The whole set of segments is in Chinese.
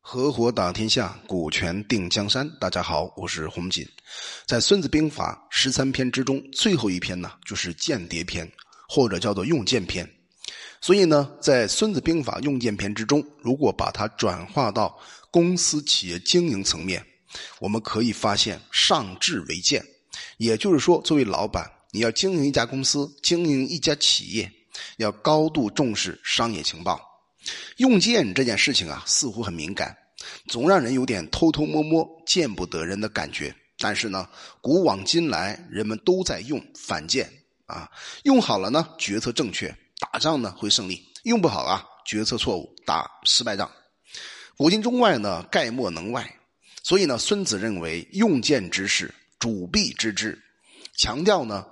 合伙打天下，股权定江山。大家好，我是洪锦。在《孙子兵法》十三篇之中，最后一篇呢，就是间谍篇，或者叫做用剑篇。所以呢，在《孙子兵法》用剑篇之中，如果把它转化到公司企业经营层面，我们可以发现，上智为剑。也就是说，作为老板，你要经营一家公司，经营一家企业，要高度重视商业情报。用剑这件事情啊，似乎很敏感，总让人有点偷偷摸摸、见不得人的感觉。但是呢，古往今来，人们都在用反剑啊，用好了呢，决策正确，打仗呢会胜利；用不好啊，决策错误，打失败仗。古今中外呢，概莫能外。所以呢，孙子认为用剑之事，主必知之，强调呢，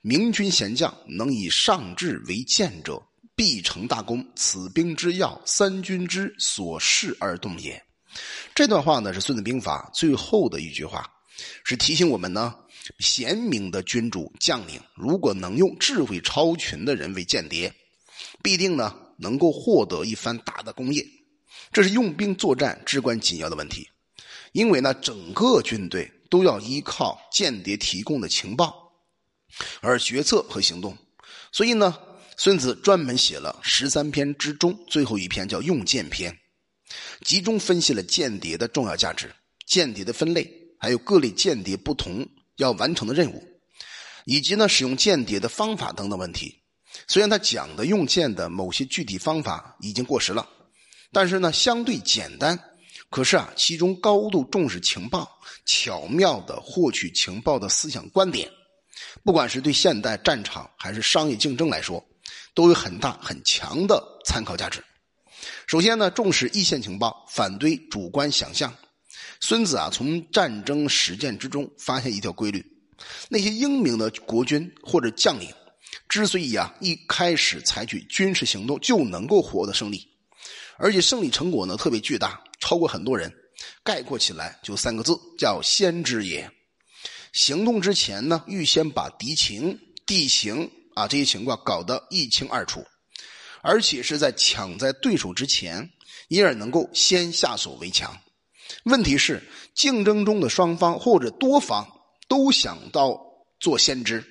明君贤将能以上智为剑者。必成大功，此兵之要，三军之所恃而动也。这段话呢是《孙子兵法》最后的一句话，是提醒我们呢，贤明的君主将领，如果能用智慧超群的人为间谍，必定呢能够获得一番大的功业。这是用兵作战至关紧要的问题，因为呢，整个军队都要依靠间谍提供的情报而决策和行动，所以呢。孙子专门写了十三篇之中最后一篇，叫《用剑篇》，集中分析了间谍的重要价值、间谍的分类，还有各类间谍不同要完成的任务，以及呢使用间谍的方法等等问题。虽然他讲的用剑的某些具体方法已经过时了，但是呢相对简单。可是啊，其中高度重视情报、巧妙的获取情报的思想观点，不管是对现代战场还是商业竞争来说。都有很大很强的参考价值。首先呢，重视一线情报，反对主观想象。孙子啊，从战争实践之中发现一条规律：那些英明的国君或者将领，之所以啊一开始采取军事行动就能够获得胜利，而且胜利成果呢特别巨大，超过很多人，概括起来就三个字，叫先知也。行动之前呢，预先把敌情、地形。啊，这些情况搞得一清二楚，而且是在抢在对手之前，因而能够先下手为强。问题是，竞争中的双方或者多方都想到做先知，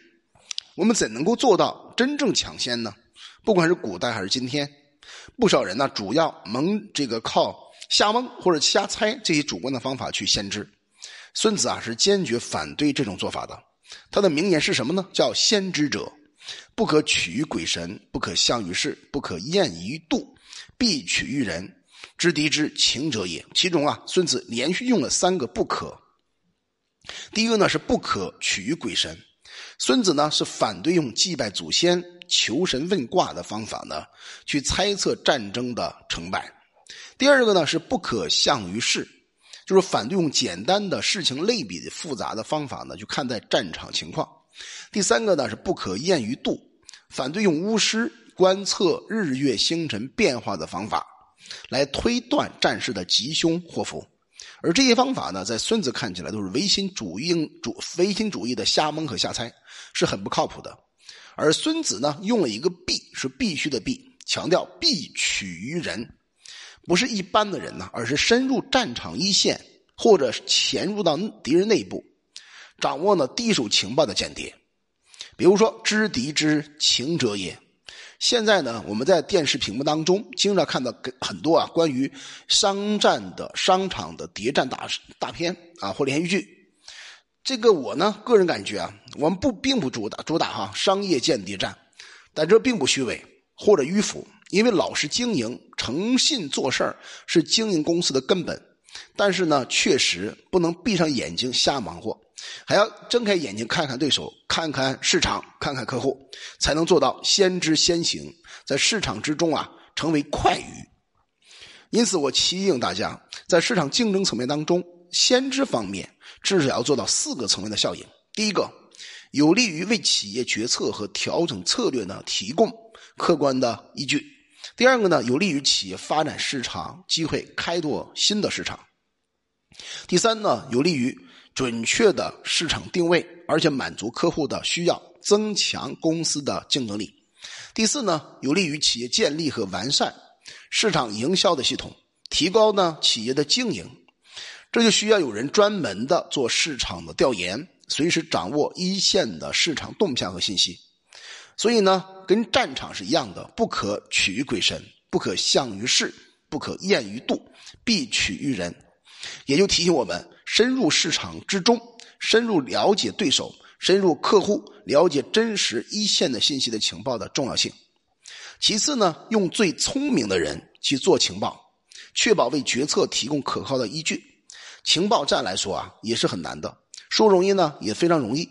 我们怎能够做到真正抢先呢？不管是古代还是今天，不少人呢，主要蒙这个靠瞎蒙或者瞎猜这些主观的方法去先知。孙子啊，是坚决反对这种做法的。他的名言是什么呢？叫“先知者”。不可取于鬼神，不可象于事，不可验于度，必取于人。知敌之情者也。其中啊，孙子连续用了三个不可。第一个呢是不可取于鬼神，孙子呢是反对用祭拜祖先、求神问卦的方法呢去猜测战争的成败。第二个呢是不可象于事，就是反对用简单的事情类比的复杂的方法呢去看待战场情况。第三个呢是不可验于度，反对用巫师观测日月星辰变化的方法来推断战事的吉凶祸福，而这些方法呢，在孙子看起来都是唯心主义主唯心主义的瞎蒙和瞎猜，是很不靠谱的。而孙子呢，用了一个必，是必须的必，强调必取于人，不是一般的人呢，而是深入战场一线或者潜入到敌人内部。掌握呢第一手情报的间谍，比如说知敌之情者也。现在呢，我们在电视屏幕当中经常看到很多啊关于商战的商场的谍战大大片啊或连续剧。这个我呢个人感觉啊，我们不并不主打主打哈商业间谍战，但这并不虚伪或者迂腐，因为老实经营、诚信做事是经营公司的根本。但是呢，确实不能闭上眼睛瞎忙活。还要睁开眼睛看看对手，看看市场，看看客户，才能做到先知先行，在市场之中啊成为快鱼。因此，我提醒大家，在市场竞争层面当中，先知方面至少要做到四个层面的效应：第一个，有利于为企业决策和调整策略呢提供客观的依据；第二个呢，有利于企业发展市场机会，开拓新的市场；第三呢，有利于。准确的市场定位，而且满足客户的需要，增强公司的竞争力。第四呢，有利于企业建立和完善市场营销的系统，提高呢企业的经营，这就需要有人专门的做市场的调研，随时掌握一线的市场动向和信息。所以呢，跟战场是一样的，不可取于鬼神，不可向于势，不可验于度，必取于人。也就提醒我们，深入市场之中，深入了解对手，深入客户，了解真实一线的信息的情报的重要性。其次呢，用最聪明的人去做情报，确保为决策提供可靠的依据。情报站来说啊，也是很难的，说容易呢，也非常容易。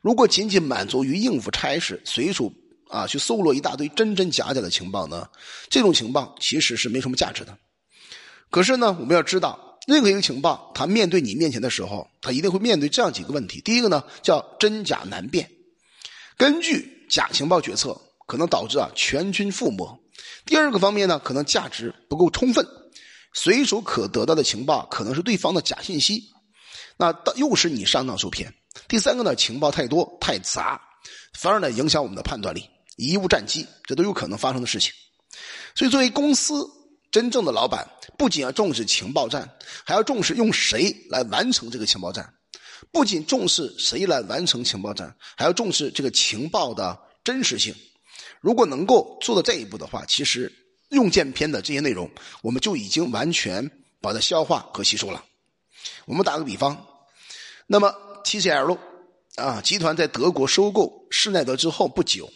如果仅仅满足于应付差事，随手啊去搜罗一大堆真真假假的情报呢？这种情报其实是没什么价值的。可是呢，我们要知道，任何一个情报，它面对你面前的时候，它一定会面对这样几个问题：第一个呢，叫真假难辨，根据假情报决策，可能导致啊全军覆没；第二个方面呢，可能价值不够充分，随手可得到的情报可能是对方的假信息，那又是你上当受骗。第三个呢，情报太多太杂，反而呢影响我们的判断力，贻误战机，这都有可能发生的事情。所以，作为公司真正的老板，不仅要重视情报战，还要重视用谁来完成这个情报战。不仅重视谁来完成情报战，还要重视这个情报的真实性。如果能够做到这一步的话，其实用剑篇的这些内容，我们就已经完全把它消化和吸收了。我们打个比方，那么。TCL 啊，集团在德国收购施耐德之后不久，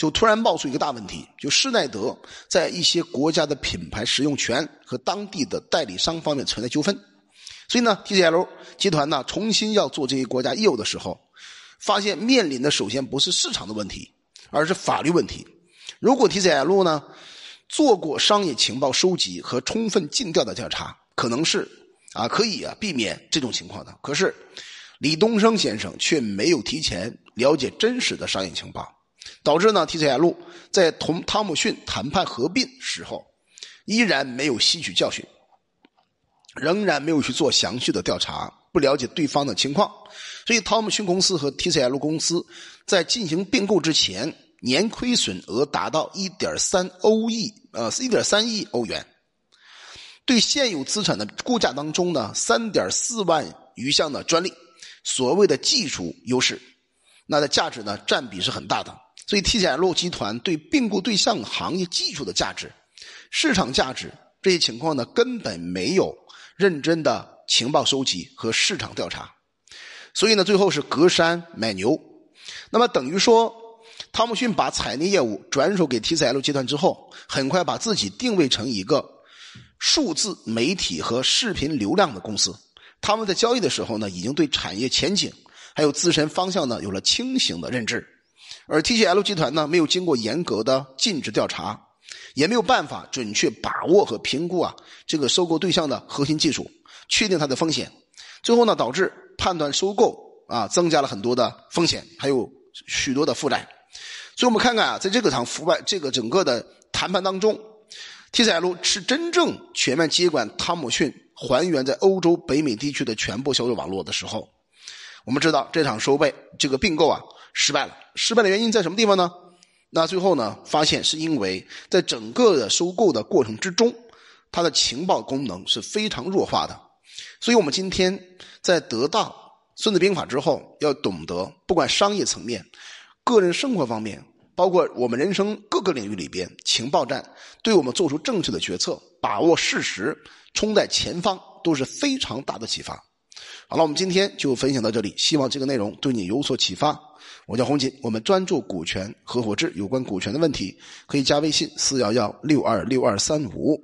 就突然冒出一个大问题，就施耐德在一些国家的品牌使用权和当地的代理商方面存在纠纷。所以呢，TCL 集团呢重新要做这些国家业务的时候，发现面临的首先不是市场的问题，而是法律问题。如果 TCL 呢做过商业情报收集和充分尽调的调查，可能是啊可以啊避免这种情况的。可是。李东生先生却没有提前了解真实的商业情报，导致呢 TCL 在同汤姆逊谈判合并时候，依然没有吸取教训，仍然没有去做详细的调查，不了解对方的情况，所以汤姆逊公司和 TCL 公司在进行并购之前，年亏损额达到一点三欧亿，呃，一点三亿欧元，对现有资产的估价当中呢，三点四万余项的专利。所谓的技术优势，那的价值呢占比是很大的。所以 TCL 集团对并购对象行业技术的价值、市场价值这些情况呢，根本没有认真的情报收集和市场调查。所以呢，最后是隔山买牛。那么等于说，汤姆逊把采内业务转手给 TCL 集团之后，很快把自己定位成一个数字媒体和视频流量的公司。他们在交易的时候呢，已经对产业前景还有自身方向呢有了清醒的认知，而 TCL 集团呢没有经过严格的尽职调查，也没有办法准确把握和评估啊这个收购对象的核心技术，确定它的风险，最后呢导致判断收购啊增加了很多的风险，还有许多的负债。所以我们看看啊，在这个场腐败这个整个的谈判当中，TCL 是真正全面接管汤姆逊。还原在欧洲、北美地区的全部销售网络的时候，我们知道这场收备这个并购啊失败了。失败的原因在什么地方呢？那最后呢，发现是因为在整个的收购的过程之中，它的情报功能是非常弱化的。所以我们今天在得到《孙子兵法》之后，要懂得，不管商业层面、个人生活方面，包括我们人生各个领域里边，情报战对我们做出正确的决策、把握事实。冲在前方都是非常大的启发。好了，我们今天就分享到这里，希望这个内容对你有所启发。我叫洪锦，我们专注股权合伙制有关股权的问题，可以加微信四幺幺六二六二三五。